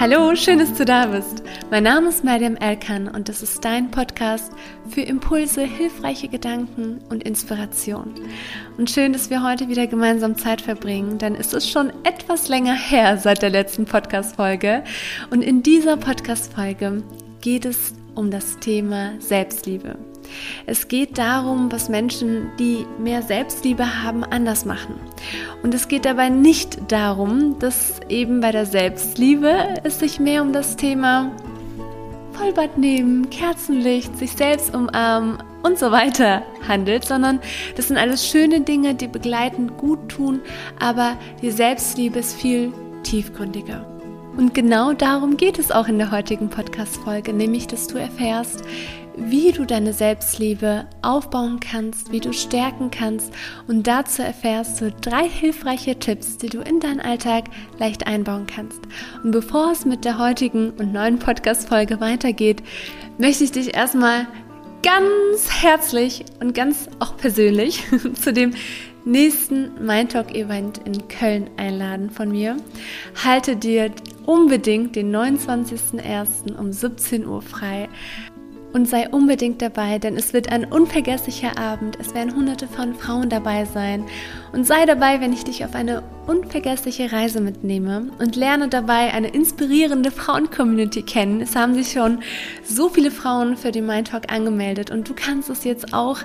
Hallo, schön, dass du da bist. Mein Name ist Mariam Elkan und das ist dein Podcast für Impulse, hilfreiche Gedanken und Inspiration. Und schön, dass wir heute wieder gemeinsam Zeit verbringen, denn es ist schon etwas länger her seit der letzten Podcast-Folge. Und in dieser Podcast-Folge geht es um das Thema Selbstliebe. Es geht darum, was Menschen, die mehr Selbstliebe haben, anders machen. Und es geht dabei nicht darum, dass eben bei der Selbstliebe es sich mehr um das Thema Vollbad nehmen, Kerzenlicht, sich selbst umarmen und so weiter handelt, sondern das sind alles schöne Dinge, die begleitend gut tun, aber die Selbstliebe ist viel tiefgründiger. Und genau darum geht es auch in der heutigen Podcast-Folge, nämlich, dass du erfährst, wie du deine Selbstliebe aufbauen kannst, wie du stärken kannst. Und dazu erfährst du drei hilfreiche Tipps, die du in deinen Alltag leicht einbauen kannst. Und bevor es mit der heutigen und neuen Podcast-Folge weitergeht, möchte ich dich erstmal ganz herzlich und ganz auch persönlich zu dem nächsten Mindtalk Event in Köln einladen von mir. Halte dir unbedingt den 29.01. um 17 Uhr frei und sei unbedingt dabei, denn es wird ein unvergesslicher Abend. Es werden hunderte von Frauen dabei sein. Und sei dabei, wenn ich dich auf eine unvergessliche Reise mitnehme und lerne dabei eine inspirierende Frauen-Community kennen. Es haben sich schon so viele Frauen für den Mind Talk angemeldet und du kannst es jetzt auch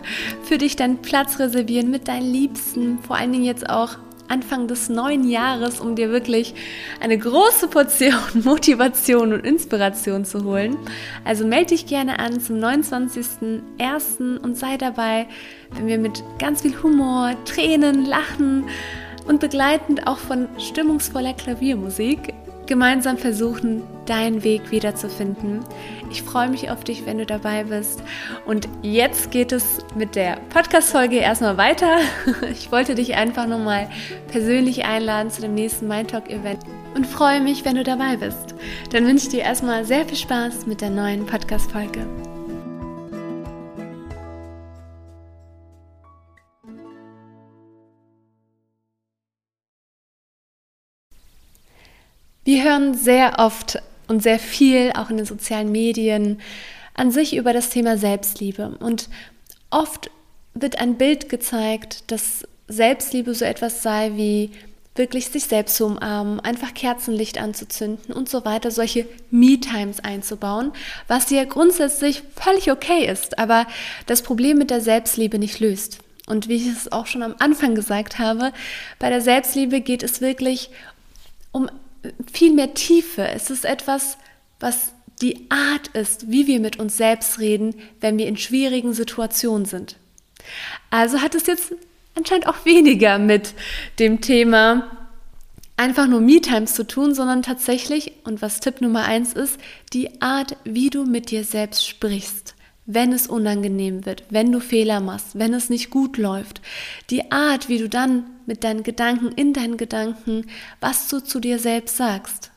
für dich deinen Platz reservieren mit deinen Liebsten, vor allen Dingen jetzt auch Anfang des neuen Jahres, um dir wirklich eine große Portion Motivation und Inspiration zu holen. Also melde dich gerne an zum 29.01. und sei dabei, wenn wir mit ganz viel Humor, Tränen, Lachen und begleitend auch von stimmungsvoller Klaviermusik gemeinsam versuchen, deinen Weg wiederzufinden. Ich freue mich auf dich, wenn du dabei bist. Und jetzt geht es mit der Podcast-Folge erstmal weiter. Ich wollte dich einfach nochmal persönlich einladen zu dem nächsten Mind Talk Event und freue mich, wenn du dabei bist. Dann wünsche ich dir erstmal sehr viel Spaß mit der neuen Podcast-Folge. Wir hören sehr oft und sehr viel, auch in den sozialen Medien, an sich über das Thema Selbstliebe. Und oft wird ein Bild gezeigt, dass Selbstliebe so etwas sei wie wirklich sich selbst zu umarmen, einfach Kerzenlicht anzuzünden und so weiter, solche Me-Times einzubauen, was ja grundsätzlich völlig okay ist, aber das Problem mit der Selbstliebe nicht löst. Und wie ich es auch schon am Anfang gesagt habe, bei der Selbstliebe geht es wirklich um viel mehr Tiefe. Es ist etwas, was die Art ist, wie wir mit uns selbst reden, wenn wir in schwierigen Situationen sind. Also hat es jetzt anscheinend auch weniger mit dem Thema einfach nur Me-Times zu tun, sondern tatsächlich, und was Tipp Nummer eins ist, die Art, wie du mit dir selbst sprichst wenn es unangenehm wird, wenn du Fehler machst, wenn es nicht gut läuft. Die Art, wie du dann mit deinen Gedanken, in deinen Gedanken, was du zu dir selbst sagst.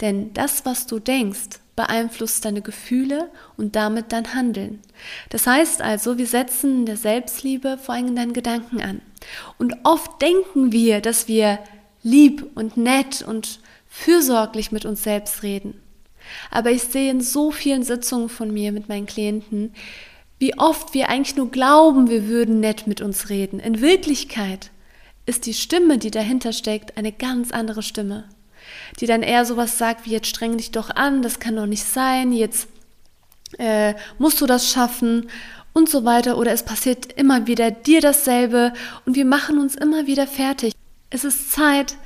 Denn das, was du denkst, beeinflusst deine Gefühle und damit dein Handeln. Das heißt also, wir setzen in der Selbstliebe vor allem deinen Gedanken an. Und oft denken wir, dass wir lieb und nett und fürsorglich mit uns selbst reden. Aber ich sehe in so vielen Sitzungen von mir mit meinen Klienten, wie oft wir eigentlich nur glauben, wir würden nett mit uns reden. In Wirklichkeit ist die Stimme, die dahinter steckt, eine ganz andere Stimme, die dann eher sowas sagt wie jetzt streng dich doch an, das kann doch nicht sein, jetzt äh, musst du das schaffen und so weiter oder es passiert immer wieder dir dasselbe und wir machen uns immer wieder fertig. Es ist Zeit,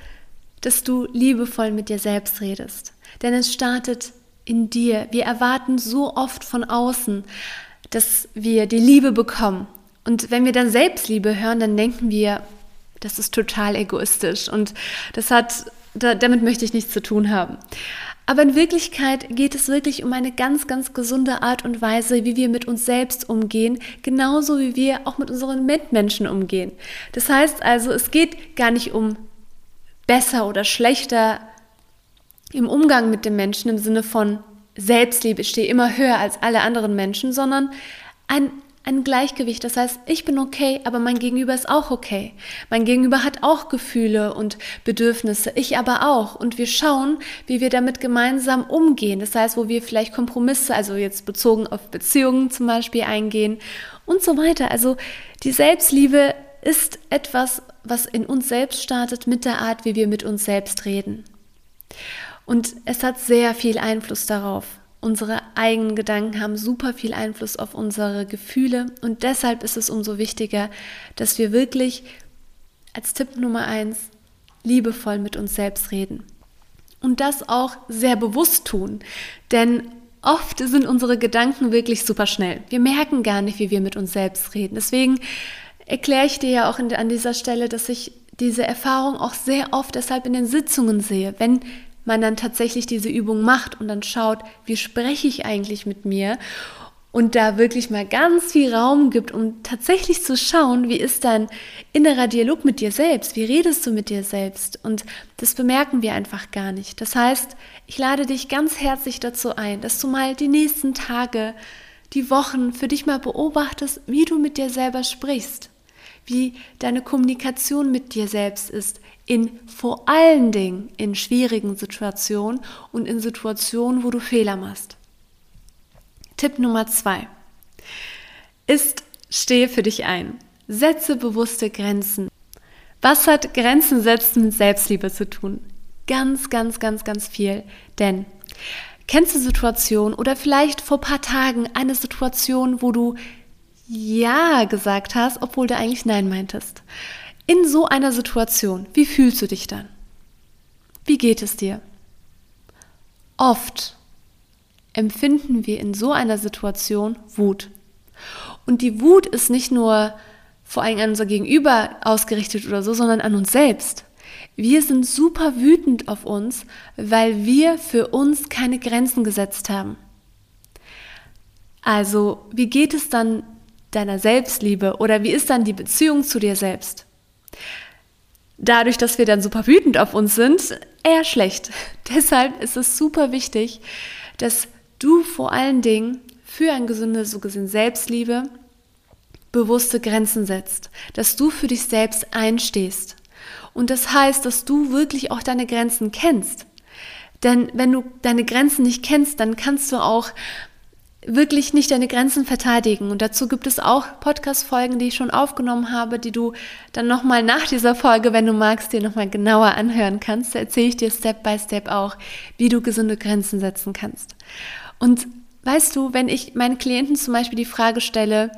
dass du liebevoll mit dir selbst redest denn es startet in dir. Wir erwarten so oft von außen, dass wir die Liebe bekommen. Und wenn wir dann Selbstliebe hören, dann denken wir, das ist total egoistisch und das hat, damit möchte ich nichts zu tun haben. Aber in Wirklichkeit geht es wirklich um eine ganz, ganz gesunde Art und Weise, wie wir mit uns selbst umgehen, genauso wie wir auch mit unseren Mitmenschen umgehen. Das heißt also, es geht gar nicht um besser oder schlechter im Umgang mit dem Menschen im Sinne von Selbstliebe, ich stehe immer höher als alle anderen Menschen, sondern ein, ein Gleichgewicht. Das heißt, ich bin okay, aber mein Gegenüber ist auch okay. Mein Gegenüber hat auch Gefühle und Bedürfnisse, ich aber auch. Und wir schauen, wie wir damit gemeinsam umgehen. Das heißt, wo wir vielleicht Kompromisse, also jetzt bezogen auf Beziehungen zum Beispiel eingehen und so weiter. Also die Selbstliebe ist etwas, was in uns selbst startet mit der Art, wie wir mit uns selbst reden. Und es hat sehr viel Einfluss darauf, Unsere eigenen Gedanken haben super viel Einfluss auf unsere Gefühle und deshalb ist es umso wichtiger, dass wir wirklich als Tipp Nummer eins liebevoll mit uns selbst reden. Und das auch sehr bewusst tun, denn oft sind unsere Gedanken wirklich super schnell. Wir merken gar nicht, wie wir mit uns selbst reden. Deswegen erkläre ich dir ja auch an dieser Stelle, dass ich diese Erfahrung auch sehr oft deshalb in den Sitzungen sehe. Wenn man dann tatsächlich diese Übung macht und dann schaut, wie spreche ich eigentlich mit mir? Und da wirklich mal ganz viel Raum gibt, um tatsächlich zu schauen, wie ist dein innerer Dialog mit dir selbst, wie redest du mit dir selbst? Und das bemerken wir einfach gar nicht. Das heißt, ich lade dich ganz herzlich dazu ein, dass du mal die nächsten Tage, die Wochen für dich mal beobachtest, wie du mit dir selber sprichst, wie deine Kommunikation mit dir selbst ist, in vor allen Dingen in schwierigen Situationen und in Situationen, wo du Fehler machst. Tipp Nummer zwei ist, stehe für dich ein. Setze bewusste Grenzen. Was hat Grenzen setzen mit Selbstliebe zu tun? Ganz, ganz, ganz, ganz viel. Denn kennst du Situationen oder vielleicht vor paar Tagen eine Situation, wo du Ja gesagt hast, obwohl du eigentlich Nein meintest? In so einer Situation, wie fühlst du dich dann? Wie geht es dir? Oft empfinden wir in so einer Situation Wut. Und die Wut ist nicht nur vor allem an unser Gegenüber ausgerichtet oder so, sondern an uns selbst. Wir sind super wütend auf uns, weil wir für uns keine Grenzen gesetzt haben. Also, wie geht es dann deiner Selbstliebe oder wie ist dann die Beziehung zu dir selbst? Dadurch, dass wir dann super wütend auf uns sind, eher schlecht. Deshalb ist es super wichtig, dass du vor allen Dingen für ein gesundes, so gesehen Selbstliebe bewusste Grenzen setzt, dass du für dich selbst einstehst. Und das heißt, dass du wirklich auch deine Grenzen kennst. Denn wenn du deine Grenzen nicht kennst, dann kannst du auch wirklich nicht deine Grenzen verteidigen. Und dazu gibt es auch Podcast-Folgen, die ich schon aufgenommen habe, die du dann nochmal nach dieser Folge, wenn du magst, dir nochmal genauer anhören kannst. Da erzähle ich dir Step by Step auch, wie du gesunde Grenzen setzen kannst. Und weißt du, wenn ich meinen Klienten zum Beispiel die Frage stelle,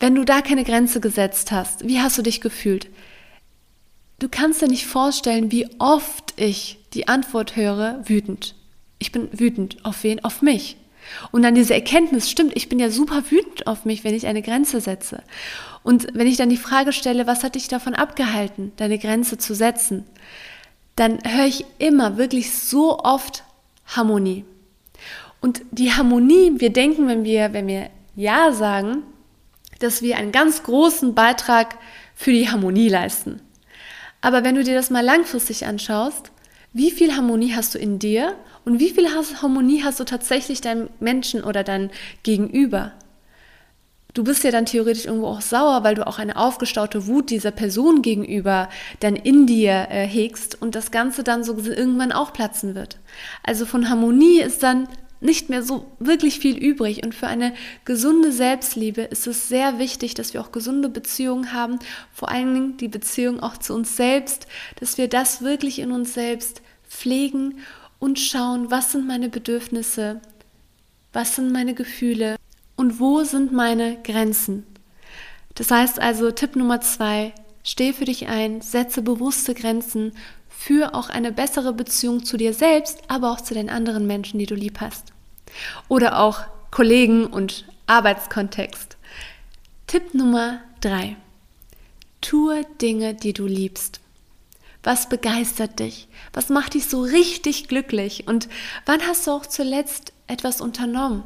wenn du da keine Grenze gesetzt hast, wie hast du dich gefühlt? Du kannst dir nicht vorstellen, wie oft ich die Antwort höre, wütend. Ich bin wütend. Auf wen? Auf mich. Und dann diese Erkenntnis, stimmt, ich bin ja super wütend auf mich, wenn ich eine Grenze setze. Und wenn ich dann die Frage stelle, was hat dich davon abgehalten, deine Grenze zu setzen, dann höre ich immer wirklich so oft Harmonie. Und die Harmonie, wir denken, wenn wir, wenn wir Ja sagen, dass wir einen ganz großen Beitrag für die Harmonie leisten. Aber wenn du dir das mal langfristig anschaust, wie viel Harmonie hast du in dir und wie viel Harmonie hast du tatsächlich deinem Menschen oder deinem Gegenüber? Du bist ja dann theoretisch irgendwo auch sauer, weil du auch eine aufgestaute Wut dieser Person gegenüber dann in dir äh, hegst und das Ganze dann so irgendwann auch platzen wird. Also von Harmonie ist dann nicht mehr so wirklich viel übrig. Und für eine gesunde Selbstliebe ist es sehr wichtig, dass wir auch gesunde Beziehungen haben, vor allen Dingen die Beziehung auch zu uns selbst, dass wir das wirklich in uns selbst pflegen und schauen, was sind meine Bedürfnisse, was sind meine Gefühle und wo sind meine Grenzen. Das heißt also, Tipp Nummer zwei, steh für dich ein, setze bewusste Grenzen für auch eine bessere Beziehung zu dir selbst, aber auch zu den anderen Menschen, die du lieb hast. Oder auch Kollegen und Arbeitskontext. Tipp Nummer drei. Tue Dinge, die du liebst. Was begeistert dich? Was macht dich so richtig glücklich? Und wann hast du auch zuletzt etwas unternommen,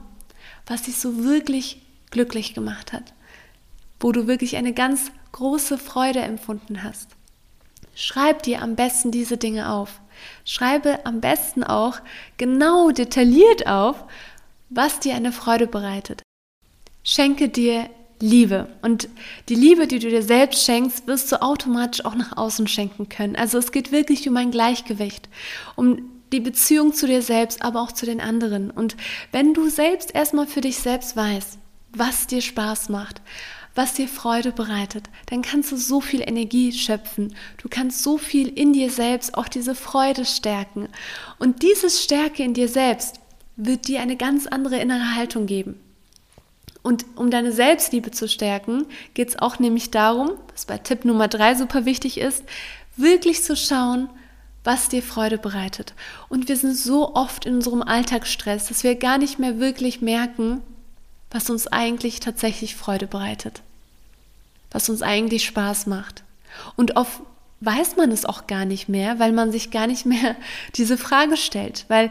was dich so wirklich glücklich gemacht hat? Wo du wirklich eine ganz große Freude empfunden hast? Schreib dir am besten diese Dinge auf. Schreibe am besten auch genau detailliert auf, was dir eine Freude bereitet. Schenke dir Liebe. Und die Liebe, die du dir selbst schenkst, wirst du automatisch auch nach außen schenken können. Also es geht wirklich um ein Gleichgewicht, um die Beziehung zu dir selbst, aber auch zu den anderen. Und wenn du selbst erstmal für dich selbst weißt, was dir Spaß macht, was dir Freude bereitet, dann kannst du so viel Energie schöpfen. Du kannst so viel in dir selbst auch diese Freude stärken. Und dieses Stärke in dir selbst wird dir eine ganz andere innere Haltung geben. Und um deine Selbstliebe zu stärken, geht es auch nämlich darum, was bei Tipp Nummer drei super wichtig ist, wirklich zu schauen, was dir Freude bereitet. Und wir sind so oft in unserem Alltagsstress, dass wir gar nicht mehr wirklich merken, was uns eigentlich tatsächlich Freude bereitet, was uns eigentlich Spaß macht. Und oft weiß man es auch gar nicht mehr, weil man sich gar nicht mehr diese Frage stellt, weil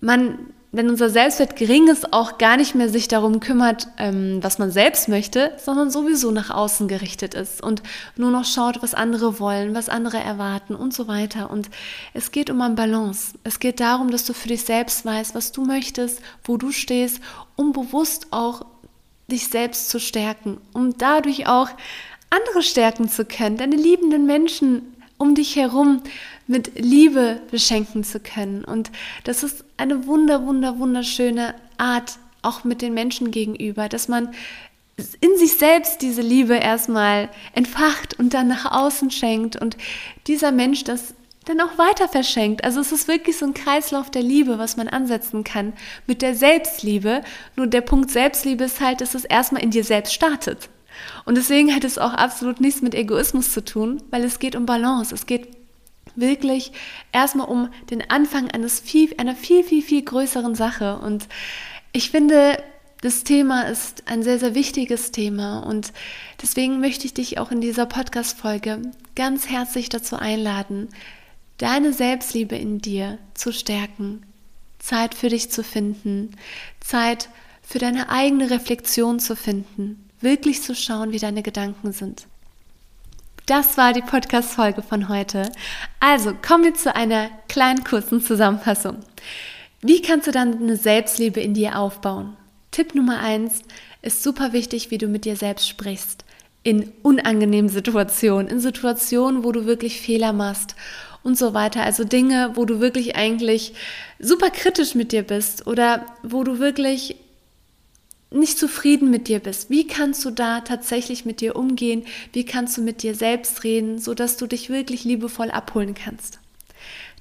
man wenn unser Selbstwert gering ist, auch gar nicht mehr sich darum kümmert, ähm, was man selbst möchte, sondern sowieso nach außen gerichtet ist und nur noch schaut, was andere wollen, was andere erwarten und so weiter. Und es geht um ein Balance. Es geht darum, dass du für dich selbst weißt, was du möchtest, wo du stehst, um bewusst auch dich selbst zu stärken, um dadurch auch andere stärken zu können, deine liebenden Menschen um dich herum mit Liebe beschenken zu können. Und das ist eine wunder, wunder, wunderschöne Art, auch mit den Menschen gegenüber, dass man in sich selbst diese Liebe erstmal entfacht und dann nach außen schenkt und dieser Mensch das dann auch weiter verschenkt. Also es ist wirklich so ein Kreislauf der Liebe, was man ansetzen kann mit der Selbstliebe. Nur der Punkt Selbstliebe ist halt, dass es erstmal in dir selbst startet. Und deswegen hat es auch absolut nichts mit Egoismus zu tun, weil es geht um Balance. Es geht wirklich erstmal um den Anfang eines viel, einer viel, viel, viel größeren Sache. Und ich finde, das Thema ist ein sehr, sehr wichtiges Thema und deswegen möchte ich dich auch in dieser Podcast-Folge ganz herzlich dazu einladen, deine Selbstliebe in dir zu stärken, Zeit für dich zu finden, Zeit für deine eigene Reflexion zu finden, wirklich zu schauen, wie deine Gedanken sind. Das war die Podcast-Folge von heute. Also kommen wir zu einer kleinen kurzen Zusammenfassung. Wie kannst du dann eine Selbstliebe in dir aufbauen? Tipp Nummer eins ist super wichtig, wie du mit dir selbst sprichst. In unangenehmen Situationen, in Situationen, wo du wirklich Fehler machst und so weiter. Also Dinge, wo du wirklich eigentlich super kritisch mit dir bist oder wo du wirklich nicht zufrieden mit dir bist, wie kannst du da tatsächlich mit dir umgehen? Wie kannst du mit dir selbst reden, so dass du dich wirklich liebevoll abholen kannst?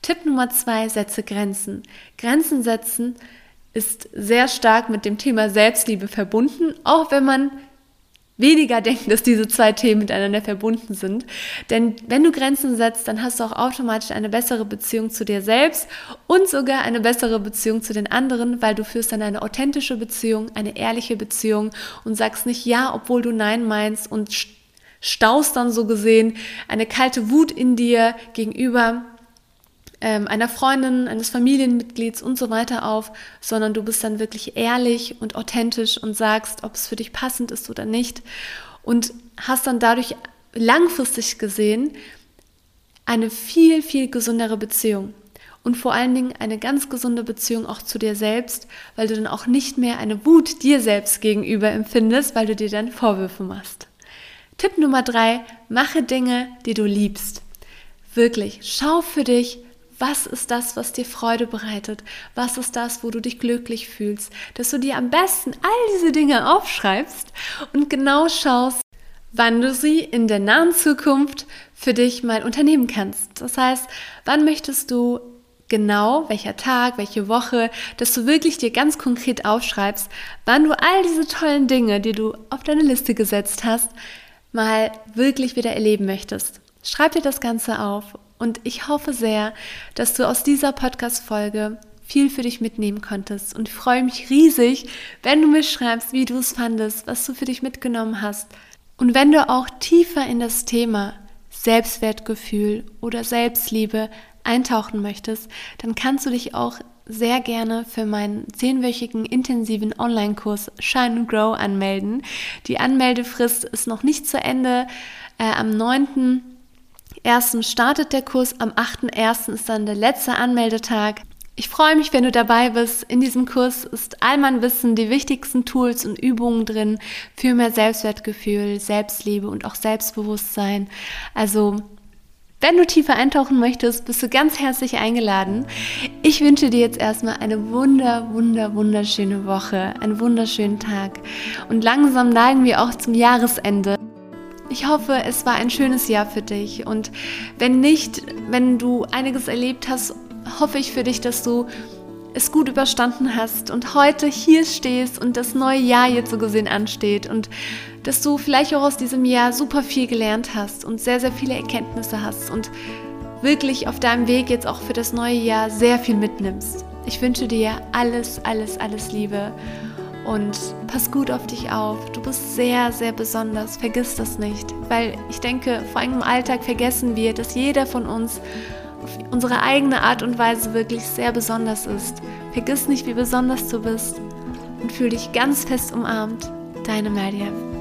Tipp Nummer zwei, setze Grenzen. Grenzen setzen ist sehr stark mit dem Thema Selbstliebe verbunden, auch wenn man weniger denken, dass diese zwei Themen miteinander verbunden sind. Denn wenn du Grenzen setzt, dann hast du auch automatisch eine bessere Beziehung zu dir selbst und sogar eine bessere Beziehung zu den anderen, weil du führst dann eine authentische Beziehung, eine ehrliche Beziehung und sagst nicht ja, obwohl du nein meinst und staust dann so gesehen eine kalte Wut in dir gegenüber ähm, einer Freundin, eines Familienmitglieds und so weiter auf, sondern du bist dann wirklich ehrlich und authentisch und sagst, ob es für dich passend ist oder nicht und hast dann dadurch langfristig gesehen eine viel, viel gesündere Beziehung. Und vor allen Dingen eine ganz gesunde Beziehung auch zu dir selbst, weil du dann auch nicht mehr eine Wut dir selbst gegenüber empfindest, weil du dir dann Vorwürfe machst. Tipp Nummer drei, mache Dinge, die du liebst. Wirklich, schau für dich, was ist das, was dir Freude bereitet? Was ist das, wo du dich glücklich fühlst? Dass du dir am besten all diese Dinge aufschreibst und genau schaust, wann du sie in der nahen Zukunft für dich mal unternehmen kannst. Das heißt, wann möchtest du genau, welcher Tag, welche Woche, dass du wirklich dir ganz konkret aufschreibst, wann du all diese tollen Dinge, die du auf deine Liste gesetzt hast, mal wirklich wieder erleben möchtest. Schreib dir das Ganze auf und ich hoffe sehr, dass du aus dieser Podcast-Folge viel für dich mitnehmen konntest. Und ich freue mich riesig, wenn du mir schreibst, wie du es fandest, was du für dich mitgenommen hast. Und wenn du auch tiefer in das Thema Selbstwertgefühl oder Selbstliebe eintauchen möchtest, dann kannst du dich auch sehr gerne für meinen zehnwöchigen intensiven Online-Kurs Shine and Grow anmelden. Die Anmeldefrist ist noch nicht zu Ende. Äh, am 9 startet der Kurs, am 8.1. ist dann der letzte Anmeldetag. Ich freue mich, wenn du dabei bist. In diesem Kurs ist all mein Wissen, die wichtigsten Tools und Übungen drin für mehr Selbstwertgefühl, Selbstliebe und auch Selbstbewusstsein. Also, wenn du tiefer eintauchen möchtest, bist du ganz herzlich eingeladen. Ich wünsche dir jetzt erstmal eine wunder, wunder, wunderschöne Woche, einen wunderschönen Tag. Und langsam neigen wir auch zum Jahresende. Ich hoffe, es war ein schönes Jahr für dich. Und wenn nicht, wenn du einiges erlebt hast hoffe ich für dich, dass du es gut überstanden hast und heute hier stehst und das neue Jahr jetzt so gesehen ansteht und dass du vielleicht auch aus diesem Jahr super viel gelernt hast und sehr, sehr viele Erkenntnisse hast und wirklich auf deinem Weg jetzt auch für das neue Jahr sehr viel mitnimmst. Ich wünsche dir alles, alles, alles Liebe und pass gut auf dich auf. Du bist sehr, sehr besonders. Vergiss das nicht, weil ich denke, vor allem im Alltag vergessen wir, dass jeder von uns auf unsere eigene Art und Weise wirklich sehr besonders ist. Vergiss nicht, wie besonders du bist und fühl dich ganz fest umarmt. Deine Mariam.